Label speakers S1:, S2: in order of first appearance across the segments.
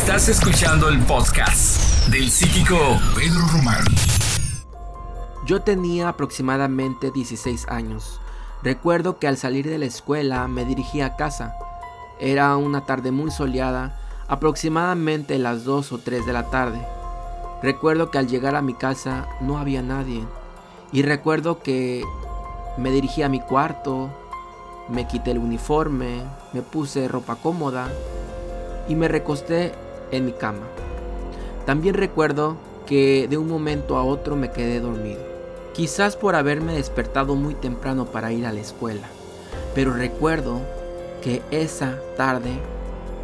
S1: Estás escuchando el podcast del psíquico Pedro Román.
S2: Yo tenía aproximadamente 16 años. Recuerdo que al salir de la escuela me dirigí a casa. Era una tarde muy soleada, aproximadamente las 2 o 3 de la tarde. Recuerdo que al llegar a mi casa no había nadie. Y recuerdo que me dirigí a mi cuarto, me quité el uniforme, me puse ropa cómoda y me recosté en mi cama. También recuerdo que de un momento a otro me quedé dormido. Quizás por haberme despertado muy temprano para ir a la escuela. Pero recuerdo que esa tarde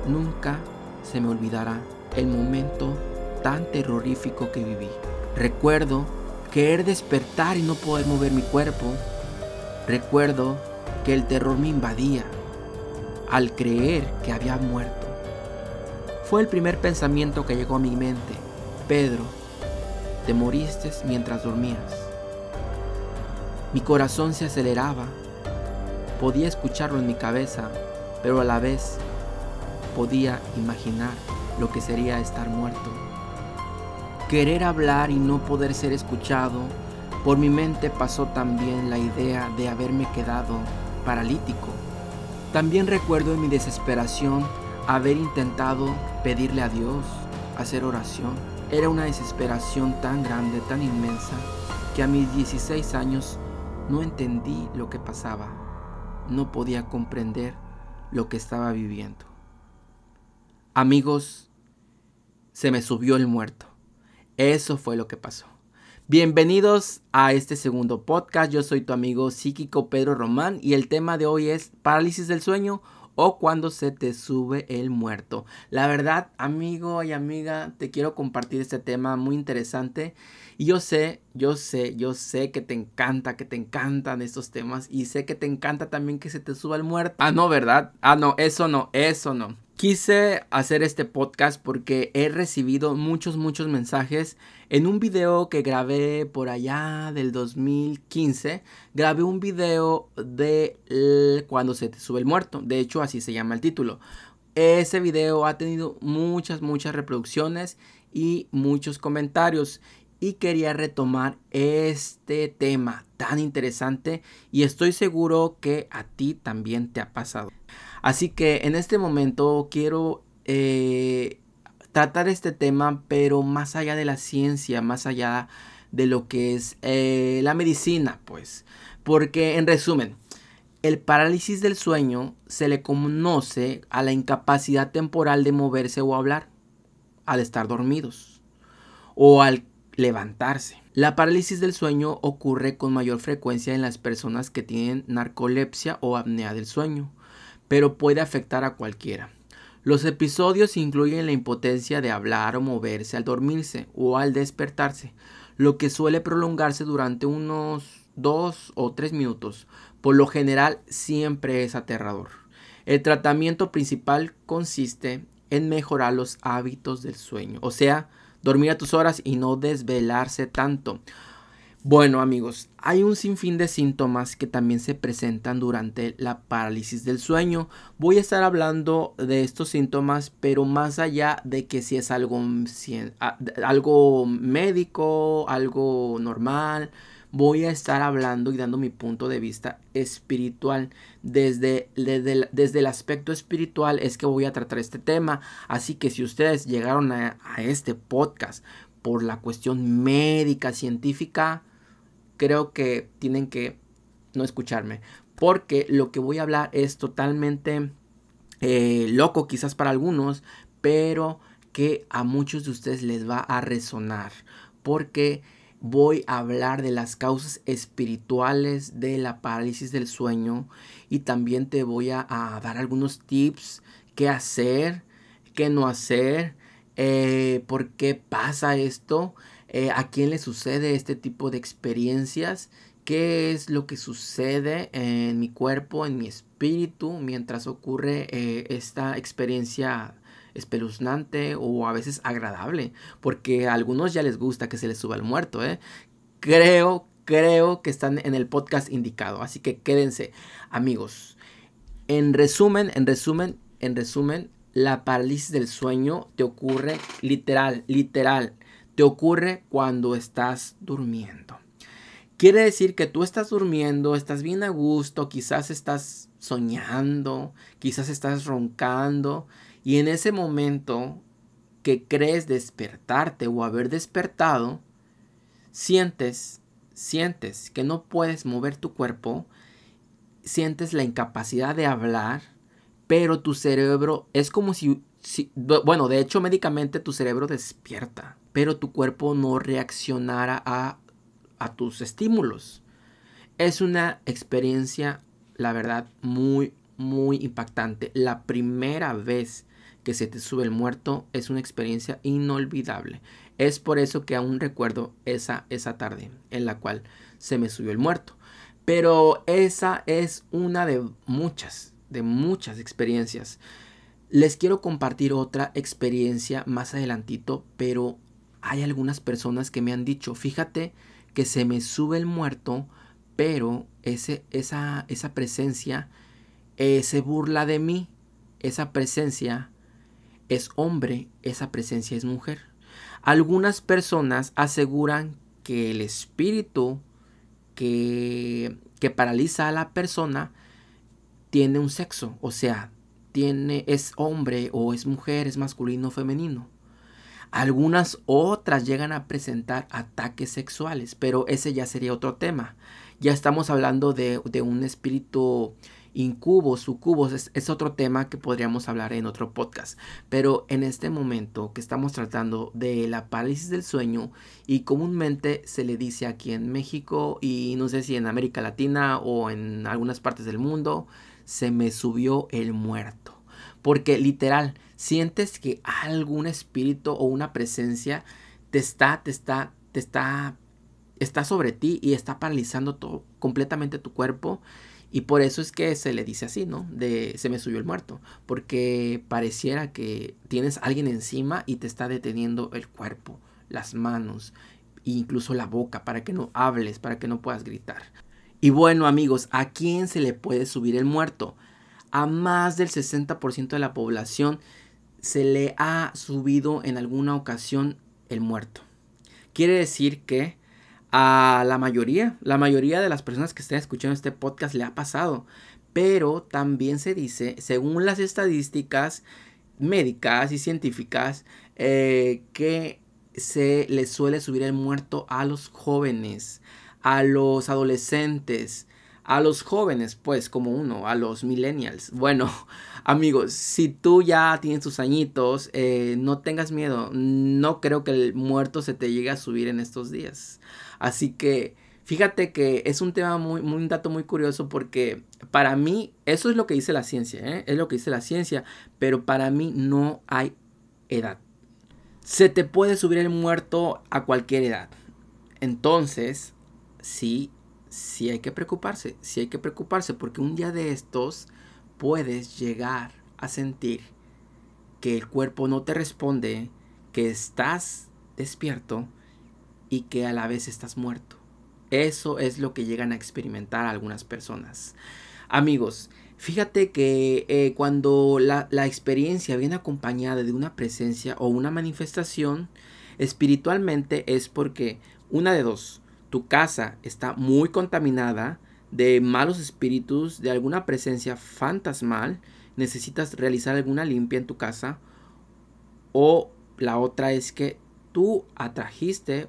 S2: nunca se me olvidará el momento tan terrorífico que viví. Recuerdo querer despertar y no poder mover mi cuerpo. Recuerdo que el terror me invadía al creer que había muerto. Fue el primer pensamiento que llegó a mi mente. Pedro, te moriste mientras dormías. Mi corazón se aceleraba. Podía escucharlo en mi cabeza, pero a la vez podía imaginar lo que sería estar muerto. Querer hablar y no poder ser escuchado, por mi mente pasó también la idea de haberme quedado paralítico. También recuerdo en mi desesperación haber intentado pedirle a Dios, hacer oración. Era una desesperación tan grande, tan inmensa, que a mis 16 años no entendí lo que pasaba. No podía comprender lo que estaba viviendo. Amigos, se me subió el muerto. Eso fue lo que pasó. Bienvenidos a este segundo podcast. Yo soy tu amigo psíquico Pedro Román y el tema de hoy es parálisis del sueño o cuando se te sube el muerto. La verdad, amigo y amiga, te quiero compartir este tema muy interesante. Y yo sé, yo sé, yo sé que te encanta, que te encantan estos temas. Y sé que te encanta también que se te suba el muerto. Ah, no, ¿verdad? Ah, no, eso no, eso no. Quise hacer este podcast porque he recibido muchos, muchos mensajes. En un video que grabé por allá del 2015, grabé un video de cuando se te sube el muerto. De hecho, así se llama el título. Ese video ha tenido muchas, muchas reproducciones y muchos comentarios. Y quería retomar este tema tan interesante y estoy seguro que a ti también te ha pasado. Así que en este momento quiero eh, tratar este tema, pero más allá de la ciencia, más allá de lo que es eh, la medicina, pues. Porque en resumen, el parálisis del sueño se le conoce a la incapacidad temporal de moverse o hablar al estar dormidos o al levantarse. La parálisis del sueño ocurre con mayor frecuencia en las personas que tienen narcolepsia o apnea del sueño pero puede afectar a cualquiera. Los episodios incluyen la impotencia de hablar o moverse al dormirse o al despertarse, lo que suele prolongarse durante unos dos o tres minutos. Por lo general siempre es aterrador. El tratamiento principal consiste en mejorar los hábitos del sueño, o sea, dormir a tus horas y no desvelarse tanto. Bueno amigos, hay un sinfín de síntomas que también se presentan durante la parálisis del sueño. Voy a estar hablando de estos síntomas, pero más allá de que si es algo, algo médico, algo normal, voy a estar hablando y dando mi punto de vista espiritual. Desde, desde, el, aspecto espiritual es que voy a tratar este tema. Así que si ustedes llegaron a este podcast por la cuestión médica, científica, creo que tienen que no escucharme. Porque lo que voy a hablar es totalmente eh, loco quizás para algunos, pero que a muchos de ustedes les va a resonar. Porque voy a hablar de las causas espirituales de la parálisis del sueño y también te voy a, dar algunos tips qué hacer, qué no hacer, eh, por qué pasa esto eh, a quién le sucede este tipo de experiencias, qué es lo que sucede en mi cuerpo, en mi espíritu, mientras ocurre eh, esta experiencia espeluznante o a veces agradable, porque a algunos ya les gusta que se les suba el muerto, ¿eh? Creo, creo que están en el podcast indicado, así que quédense, amigos. En resumen, en resumen, en resumen, la parálisis del sueño te ocurre literal, literal, te ocurre cuando estás durmiendo. Quiere decir que tú estás durmiendo, estás bien a gusto, quizás estás soñando, quizás estás roncando y en ese momento que crees despertarte o haber despertado, sientes, sientes que no puedes mover tu cuerpo, sientes la incapacidad de hablar, pero tu cerebro es como si, bueno, de hecho médicamente tu cerebro despierta, pero tu cuerpo no reaccionara a, a tus estímulos. Es una experiencia, la verdad, muy, muy impactante. La primera vez que se te sube el muerto es una experiencia inolvidable. Es por eso que aún recuerdo esa, esa tarde en la cual se me subió el muerto. Pero esa es una de muchas, de muchas experiencias. Les quiero compartir otra experiencia más adelantito, pero hay algunas personas que me han dicho, fíjate que se me sube el muerto, pero ese, esa, esa presencia eh, se burla de mí. Esa presencia es hombre, esa presencia es mujer. Algunas personas aseguran que el espíritu que, que paraliza a la persona tiene un sexo, o sea, tiene, es hombre o es mujer, es masculino o femenino. Algunas otras llegan a presentar ataques sexuales, pero ese ya sería otro tema. Ya estamos hablando de, de un espíritu incubos, sucubos, es, es, otro tema que podríamos hablar en otro podcast. Pero en este momento que estamos tratando de la parálisis del sueño y comúnmente se le dice aquí en México y no sé si en América Latina o en algunas partes del mundo, se me subió el muerto. Porque literal, sientes que algún espíritu o una presencia te está, te está, te está, está sobre ti y está paralizando todo, completamente tu cuerpo y por eso es que se le dice así, ¿no? De se me subió el muerto. Porque pareciera que tienes alguien encima y te está deteniendo el cuerpo, las manos, e incluso la boca, para que no hables, para que no puedas gritar. Y bueno, amigos, ¿a quién se le puede subir el muerto? A más del 60% de la población se le ha subido en alguna ocasión el muerto. Quiere decir que a la mayoría, la mayoría de las personas que estén escuchando este podcast le ha pasado. Pero también se dice, según las estadísticas médicas y científicas, eh, que se le suele subir el muerto a los jóvenes, a los adolescentes, a los jóvenes, pues, como uno, a los millennials. Bueno, amigos, si tú ya tienes tus añitos, eh, no tengas miedo. No creo que el muerto se te llegue a subir en estos días. Así que fíjate que es un tema muy, muy un dato muy curioso porque para mí, eso es lo que dice la ciencia, ¿eh? es lo que dice la ciencia, pero para mí no hay edad. Se te puede subir el muerto a cualquier edad. Entonces, sí sí hay que preocuparse, sí hay que preocuparse porque un día de estos puedes llegar a sentir que el cuerpo no te responde, que estás despierto y que a la vez estás muerto. Eso es lo que llegan a experimentar algunas personas. Amigos, fíjate que eh, cuando la, la experiencia viene acompañada de una presencia o una manifestación, espiritualmente es porque una de dos, tu casa está muy contaminada de malos espíritus, de alguna presencia fantasmal, necesitas realizar alguna limpia en tu casa. O la otra es que tú atrajiste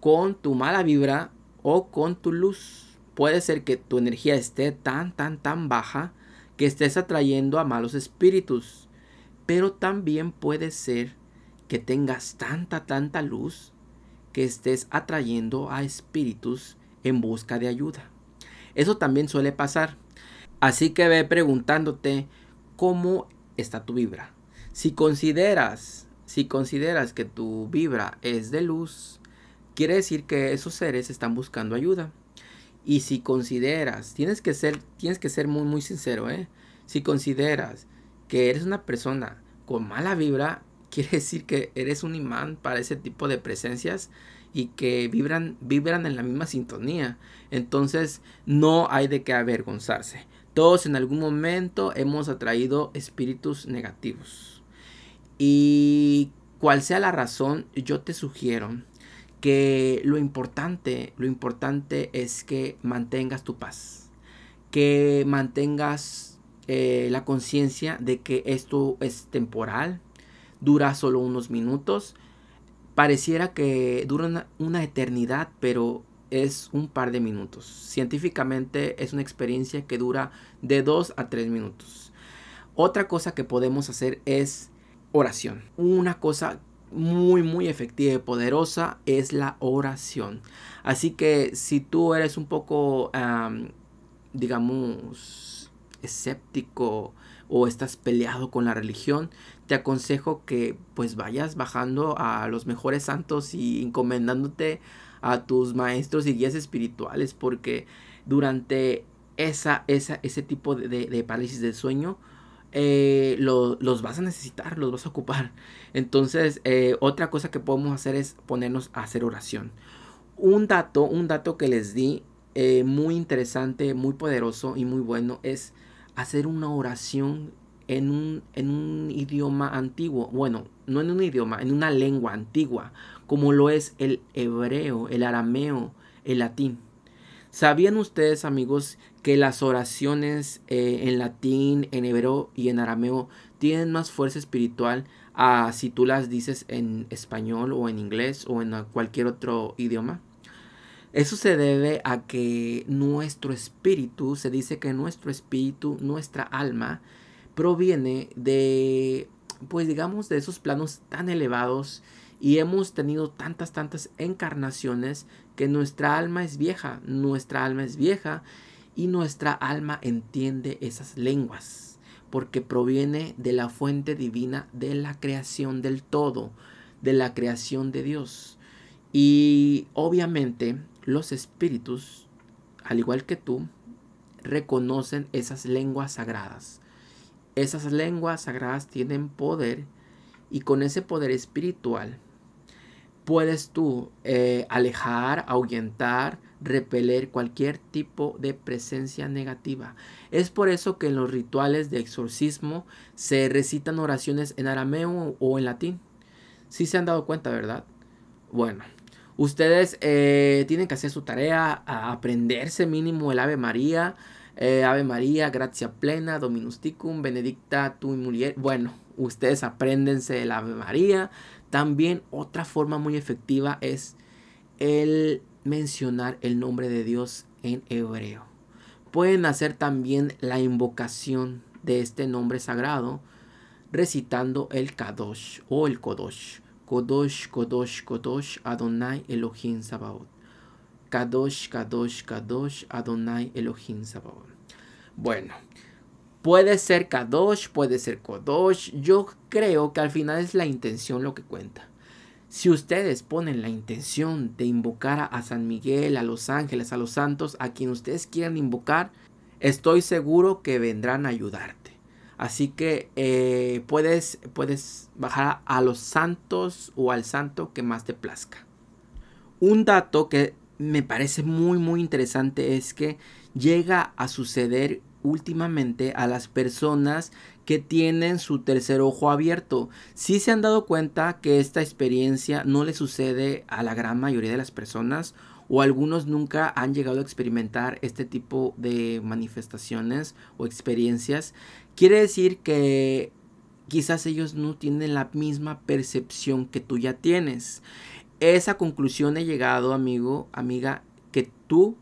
S2: con tu mala vibra o con tu luz. Puede ser que tu energía esté tan, tan, tan baja que estés atrayendo a malos espíritus. Pero también puede ser que tengas tanta, tanta luz que estés atrayendo a espíritus en busca de ayuda. Eso también suele pasar. Así que ve preguntándote cómo está tu vibra. Si consideras, si consideras que tu vibra es de luz, quiere decir que esos seres están buscando ayuda. Y si consideras, tienes que ser, tienes que ser muy muy sincero, ¿eh? Si consideras que eres una persona con mala vibra, quiere decir que eres un imán para ese tipo de presencias y que vibran, vibran en la misma sintonía. Entonces no hay de qué avergonzarse. Todos en algún momento hemos atraído espíritus negativos. Y cual sea la razón, yo te sugiero que lo importante, lo importante es que mantengas tu paz, que mantengas eh, la conciencia de que esto es temporal, dura solo unos minutos, pareciera que dura una eternidad, pero es un par de minutos. Científicamente es una experiencia que dura de 2 a 3 minutos. Otra cosa que podemos hacer es oración. Una cosa muy muy efectiva y poderosa es la oración. Así que si tú eres un poco, digamos, escéptico o estás peleado con la religión, te aconsejo que pues vayas bajando a los mejores santos y encomendándote a tus maestros y guías espirituales porque durante esa, esa, ese tipo de, de, parálisis del sueño eh, los vas a necesitar, los vas a ocupar. Entonces, eh, otra cosa que podemos hacer es ponernos a hacer oración. Un dato, un dato que les di eh, muy interesante, muy poderoso y muy bueno es hacer una oración en un, en un idioma antiguo. Bueno, no en un idioma, en una lengua antigua, como lo es el hebreo, el arameo, el latín. ¿Sabían ustedes, amigos, que las oraciones eh, en latín, en hebreo y en arameo tienen más fuerza espiritual a si tú las dices en español o en inglés o en cualquier otro idioma? Eso se debe a que nuestro espíritu, se dice que nuestro espíritu, nuestra alma, proviene de, pues digamos, de esos planos tan elevados y hemos tenido tantas, tantas encarnaciones que nuestra alma es vieja, nuestra alma es vieja y nuestra alma entiende esas lenguas porque proviene de la fuente divina de la creación del todo, de la creación de Dios. Y obviamente los espíritus, al igual que tú, reconocen esas lenguas sagradas. Esas lenguas sagradas tienen poder y con ese poder espiritual puedes tú eh, alejar, ahuyentar, repeler cualquier tipo de presencia negativa. Es por eso que en los rituales de exorcismo se recitan oraciones en arameo o en latín. Si se han dado cuenta, ¿verdad? Bueno, ustedes eh, tienen que hacer su tarea, a aprenderse mínimo el Ave María. Eh, Ave María, gracia plena, Dominus ticum, benedicta tu mujer. Bueno, ustedes apréndense el Ave María, también otra forma muy efectiva es el mencionar el nombre de Dios en hebreo. Pueden hacer también la invocación de este nombre sagrado recitando el Kadosh o el Kodosh. Kodosh, Kodosh, Kodosh, Adonai Elohim Sabaoth. Kadosh, Kadosh, Kadosh, Adonai Elohim Sabaoth. Bueno, Puede ser Kadosh, puede ser Kodosh. Yo creo que al final es la intención lo que cuenta. Si ustedes ponen la intención de invocar a San Miguel, a los ángeles, a los santos, a quien ustedes quieran invocar, estoy seguro que vendrán a ayudarte. Así que eh, puedes, puedes bajar a los santos o al santo que más te plazca. Un dato que me parece muy muy interesante es que llega a suceder últimamente a las personas que tienen su tercer ojo abierto. Si se han dado cuenta que esta experiencia no le sucede a la gran mayoría de las personas o algunos nunca han llegado a experimentar este tipo de manifestaciones o experiencias. Quiere decir que quizás ellos no tienen la misma percepción que tú ya tienes. Esa conclusión he llegado, amigo, amiga, que tú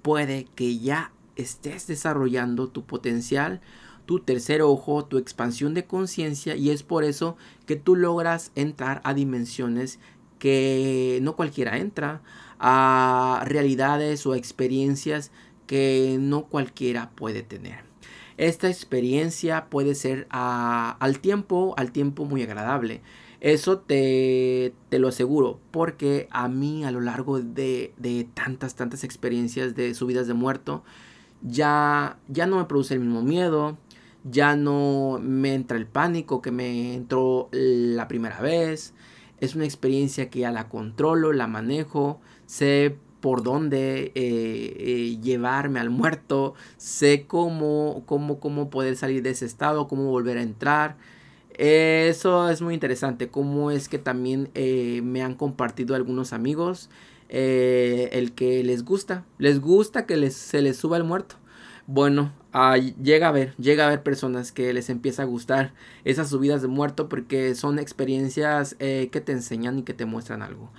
S2: puede que ya estés desarrollando tu potencial, tu tercer ojo, tu expansión de conciencia y es por eso que tú logras entrar a dimensiones que no cualquiera entra, a realidades o experiencias que no cualquiera puede tener. Esta experiencia puede ser al tiempo, al tiempo muy agradable. Eso te, te, lo aseguro, porque a mí a lo largo de, de tantas, tantas experiencias de subidas de muerto, ya, ya no me produce el mismo miedo, ya no me entra el pánico que me entró la primera vez. Es una experiencia que ya la controlo, la manejo, sé por dónde eh, eh, llevarme al muerto, sé cómo, cómo, cómo poder salir de ese estado, cómo volver a entrar. Eso es muy interesante, cómo es que también eh, me han compartido algunos amigos el que les gusta, les gusta que les, se les suba el muerto. Bueno, llega a ver, llega a ver personas que les empieza a gustar esas subidas de muerto porque son experiencias que te enseñan y que te muestran algo.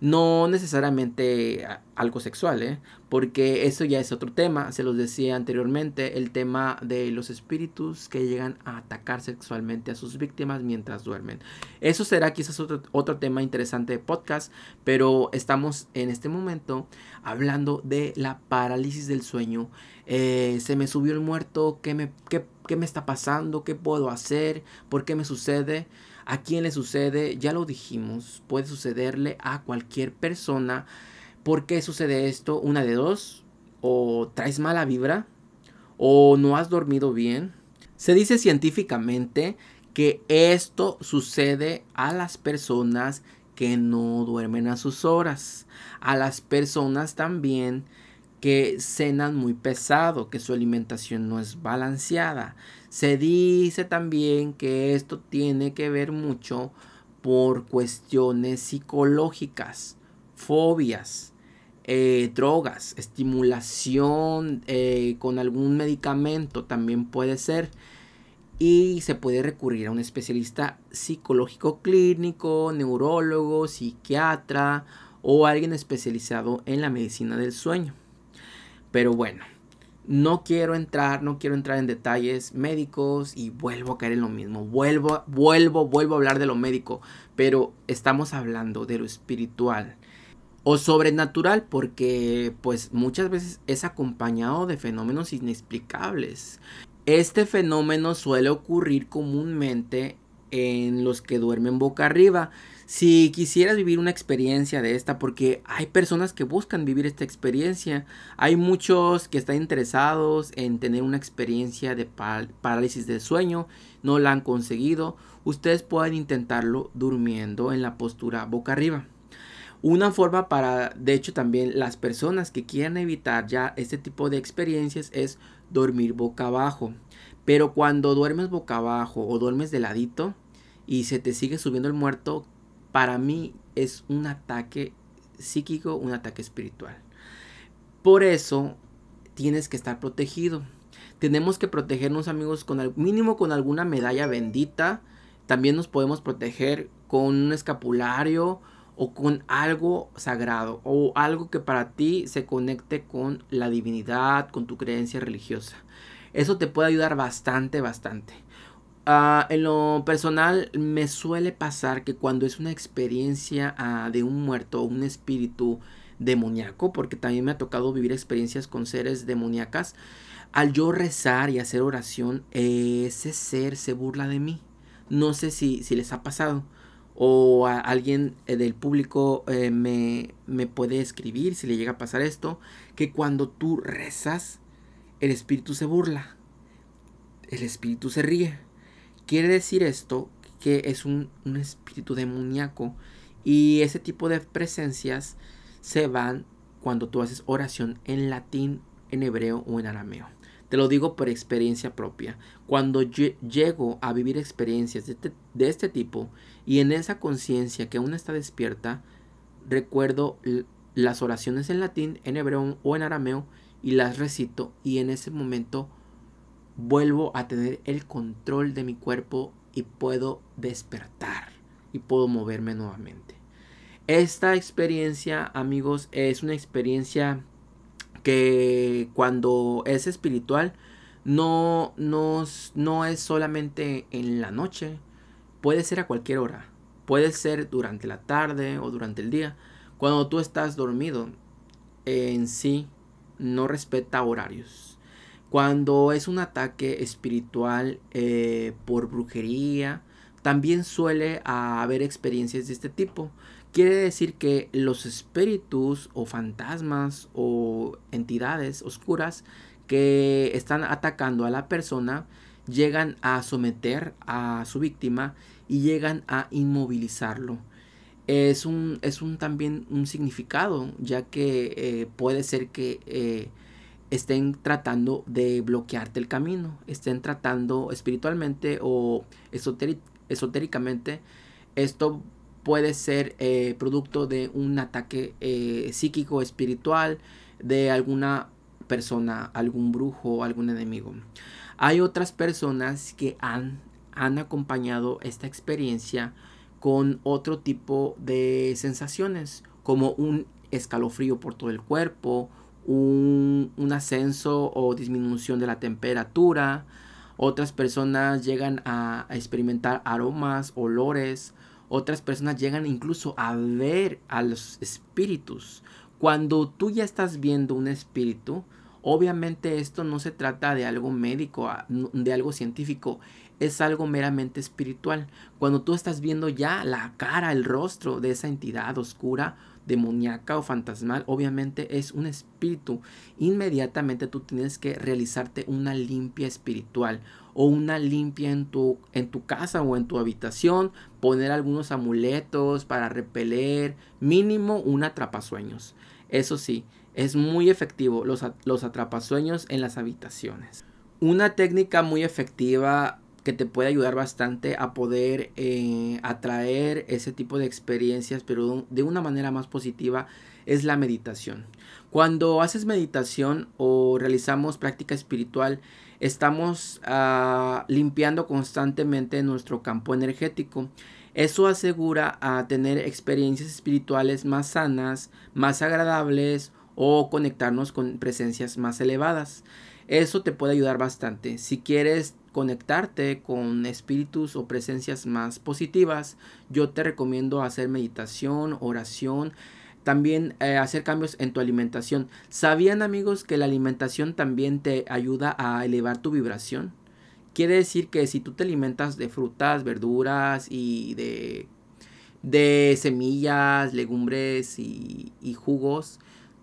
S2: No necesariamente algo sexual, ¿eh? porque eso ya es otro tema. Se los decía anteriormente, el tema de los espíritus que llegan a atacar sexualmente a sus víctimas mientras duermen. Eso será quizás otro, otro tema interesante de podcast, pero estamos en este momento hablando de la parálisis del sueño. Eh, se me subió el muerto, ¿qué me, qué, qué me está pasando? ¿Qué puedo hacer? ¿Por qué me sucede? ¿A quién le sucede? Ya lo dijimos, puede sucederle a cualquier persona. ¿Por qué sucede esto? Una de dos, o traes mala vibra, o no has dormido bien. Se dice científicamente que esto sucede a las personas que no duermen a sus horas, a las personas también que cenan muy pesado, que su alimentación no es balanceada. Se dice también que esto tiene que ver mucho por cuestiones psicológicas, fobias, eh, drogas, estimulación eh, con algún medicamento también puede ser. Y se puede recurrir a un especialista psicológico clínico, neurólogo, psiquiatra o alguien especializado en la medicina del sueño. Pero bueno, no quiero entrar, no quiero entrar en detalles médicos y vuelvo a caer en lo mismo. Vuelvo, vuelvo, vuelvo a hablar de lo médico, pero estamos hablando de lo espiritual o sobrenatural porque pues muchas veces es acompañado de fenómenos inexplicables. Este fenómeno suele ocurrir comúnmente en los que duermen boca arriba. Si quisieras vivir una experiencia de esta, porque hay personas que buscan vivir esta experiencia, hay muchos que están interesados en tener una experiencia de parálisis del sueño, no la han conseguido, ustedes pueden intentarlo durmiendo en la postura boca arriba. Una forma para, de hecho también las personas que quieran evitar ya este tipo de experiencias es dormir boca abajo. Pero cuando duermes boca abajo o duermes de ladito y se te sigue subiendo el muerto, para mí es un ataque psíquico, un ataque espiritual. Por eso tienes que estar protegido. Tenemos que protegernos amigos con al mínimo con alguna medalla bendita. También nos podemos proteger con un escapulario o con algo sagrado o algo que para ti se conecte con la divinidad, con tu creencia religiosa. Eso te puede ayudar bastante, bastante. Ah, en lo personal me suele pasar que cuando es una experiencia ah, de un muerto o un espíritu demoníaco, porque también me ha tocado vivir experiencias con seres demoníacas, al yo rezar y hacer oración, ese ser se burla de mí. No sé si, si les ha pasado o a alguien eh, del público eh, me, me puede escribir si le llega a pasar esto, que cuando tú rezas, el espíritu se burla, el espíritu se ríe Quiere decir esto que es un, espíritu demoníaco y ese tipo de presencias se van cuando tú haces oración en latín, en hebreo o en arameo. Te lo digo por experiencia propia. Cuando llego a vivir experiencias de este, de este tipo y en esa conciencia que aún está despierta, recuerdo las oraciones en latín, en hebreo o en arameo y las recito y en ese momento vuelvo a tener el control de mi cuerpo y puedo despertar y puedo moverme nuevamente. Esta experiencia, amigos, es una experiencia que cuando es espiritual no, no, no es solamente en la noche, puede ser a cualquier hora, puede ser durante la tarde o durante el día. Cuando tú estás dormido, en sí no respeta horarios cuando es un ataque espiritual eh, por brujería, también suele haber experiencias de este tipo. Quiere decir que los espíritus o fantasmas o entidades oscuras que están atacando a la persona llegan a someter a su víctima y llegan a inmovilizarlo. Es un, es un también un significado, ya que eh, puede ser que eh, estén tratando de bloquearte el camino, estén tratando espiritualmente o esotéricamente. Esto puede ser eh, producto de un ataque psíquico, espiritual, de alguna persona, algún brujo, algún enemigo. Hay otras personas que han, han acompañado esta experiencia con otro tipo de sensaciones, como un escalofrío por todo el cuerpo, un, ascenso o disminución de la temperatura. Otras personas llegan a, a experimentar aromas, olores. Otras personas llegan incluso a ver a los espíritus. Cuando tú ya estás viendo un espíritu, obviamente esto no se trata de algo médico, de algo científico es algo meramente espiritual. Cuando tú estás viendo ya la cara, el rostro de esa entidad oscura, demoníaca o fantasmal, obviamente es un espíritu. Inmediatamente tú tienes que realizarte una limpia espiritual o una limpia en tu, en tu casa o en tu habitación, poner algunos amuletos para repeler, mínimo un atrapasueños. Eso sí, es muy efectivo los, los atrapasueños en las habitaciones. Una técnica muy efectiva que te puede ayudar bastante a poder eh, atraer ese tipo de experiencias, pero de una manera más positiva, es la meditación. Cuando haces meditación o realizamos práctica espiritual, estamos ah, limpiando constantemente nuestro campo energético. Eso asegura a tener experiencias espirituales más sanas, más agradables o conectarnos con presencias más elevadas. Eso te puede ayudar bastante. Si quieres conectarte con espíritus o presencias más positivas, yo te recomiendo hacer meditación, oración, también eh, hacer cambios en tu alimentación. ¿Sabían amigos que la alimentación también te ayuda a elevar tu vibración? Quiere decir que si tú te alimentas de frutas, verduras y de, de semillas, legumbres y, y jugos,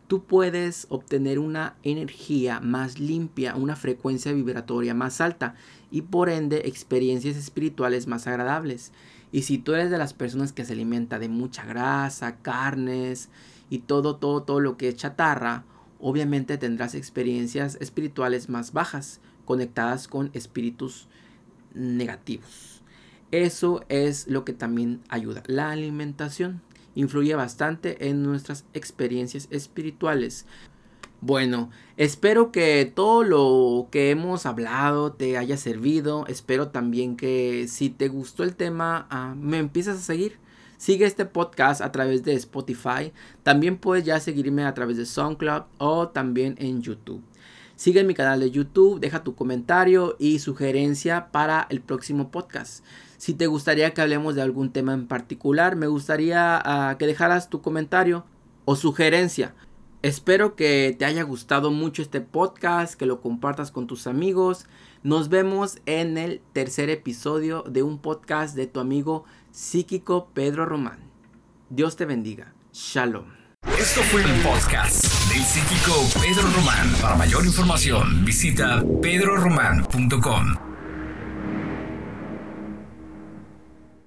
S2: tú puedes obtener una energía más limpia, una frecuencia vibratoria más alta y por ende experiencias espirituales más agradables. Y si tú eres de las personas que se alimenta de mucha grasa, carnes y todo, todo, todo lo que es chatarra, obviamente tendrás experiencias espirituales más bajas, conectadas con espíritus negativos. Eso es lo que también ayuda. La alimentación influye bastante en nuestras experiencias espirituales. Bueno, espero que todo lo que hemos hablado te haya servido. Espero también que si te gustó el tema, ah, me empiezas a seguir. Sigue este podcast a través de Spotify. También puedes ya seguirme a través de SoundCloud o también en YouTube. Sigue mi canal de YouTube, deja tu comentario y sugerencia para el próximo podcast. Si te gustaría que hablemos de algún tema en particular, me gustaría ah, que dejaras tu comentario o sugerencia. Espero que te haya gustado mucho este podcast, que lo compartas con tus amigos. Nos vemos en el tercer episodio de un podcast de tu amigo psíquico Pedro Román. Dios te bendiga. Shalom.
S1: Esto fue el podcast del psíquico Pedro Román. Para mayor información visita pedroromán.com.